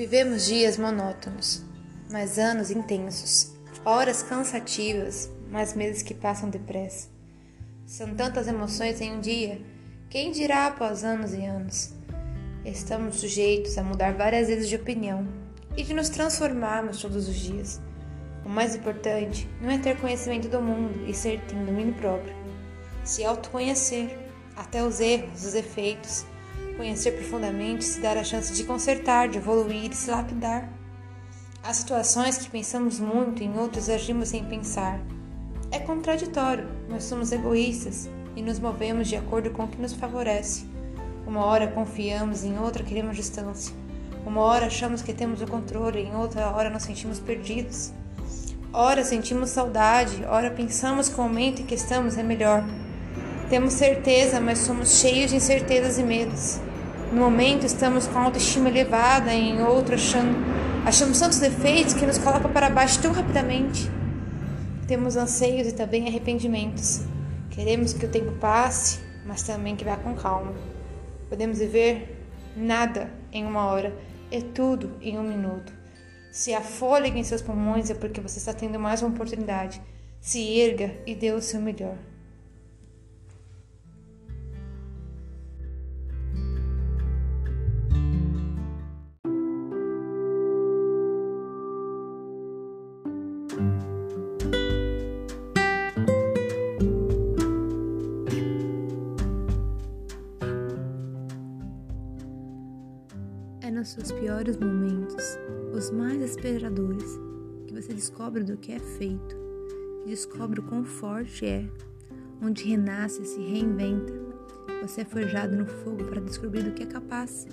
Vivemos dias monótonos, mas anos intensos, horas cansativas, mas meses que passam depressa. São tantas emoções em um dia, quem dirá após anos e anos? Estamos sujeitos a mudar várias vezes de opinião e de nos transformarmos todos os dias. O mais importante não é ter conhecimento do mundo e ser tem domínio próprio. Se autoconhecer, até os erros, os efeitos, Conhecer profundamente se dar a chance de consertar, de evoluir e se lapidar. Há situações que pensamos muito, em outras agimos sem pensar. É contraditório, nós somos egoístas e nos movemos de acordo com o que nos favorece. Uma hora confiamos, em outra queremos distância. Uma hora achamos que temos o controle, em outra hora nos sentimos perdidos. Ora sentimos saudade, ora pensamos que o momento em que estamos é melhor. Temos certeza, mas somos cheios de incertezas e medos. No momento estamos com a autoestima elevada, em outro achando, achamos tantos defeitos que nos coloca para baixo tão rapidamente. Temos anseios e também arrependimentos. Queremos que o tempo passe, mas também que vá com calma. Podemos viver nada em uma hora, é tudo em um minuto. Se há fôlego em seus pulmões é porque você está tendo mais uma oportunidade. Se erga e dê o seu melhor. É nos seus piores momentos, os mais desesperadores, que você descobre do que é feito, descobre o quão forte é, onde renasce, se reinventa. Você é forjado no fogo para descobrir do que é capaz,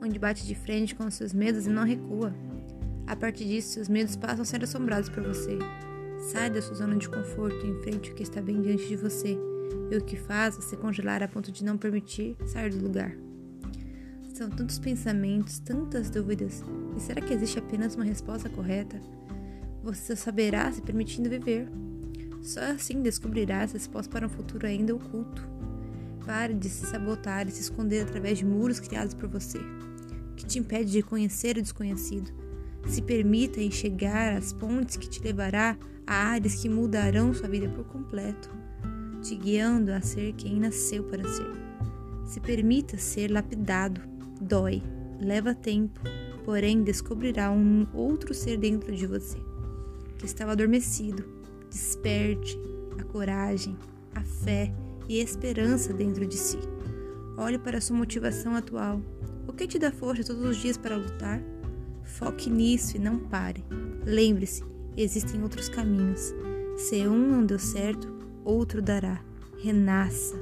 onde bate de frente com seus medos e não recua. A partir disso, seus medos passam a ser assombrados por você. Sai da sua zona de conforto e enfrente o que está bem diante de você, e o que faz você congelar a ponto de não permitir sair do lugar. São tantos pensamentos, tantas dúvidas, e será que existe apenas uma resposta correta? Você saberá se permitindo viver. Só assim descobrirá as respostas para um futuro ainda oculto. Pare de se sabotar e se esconder através de muros criados por você, que te impede de conhecer o desconhecido. Se permita enxergar as pontes que te levará a áreas que mudarão sua vida por completo, te guiando a ser quem nasceu para ser. Se permita ser lapidado Dói, leva tempo, porém descobrirá um outro ser dentro de você, que estava adormecido. Desperte a coragem, a fé e a esperança dentro de si. Olhe para sua motivação atual. O que te dá força todos os dias para lutar? Foque nisso e não pare. Lembre-se, existem outros caminhos. Se um não deu certo, outro dará. Renasça,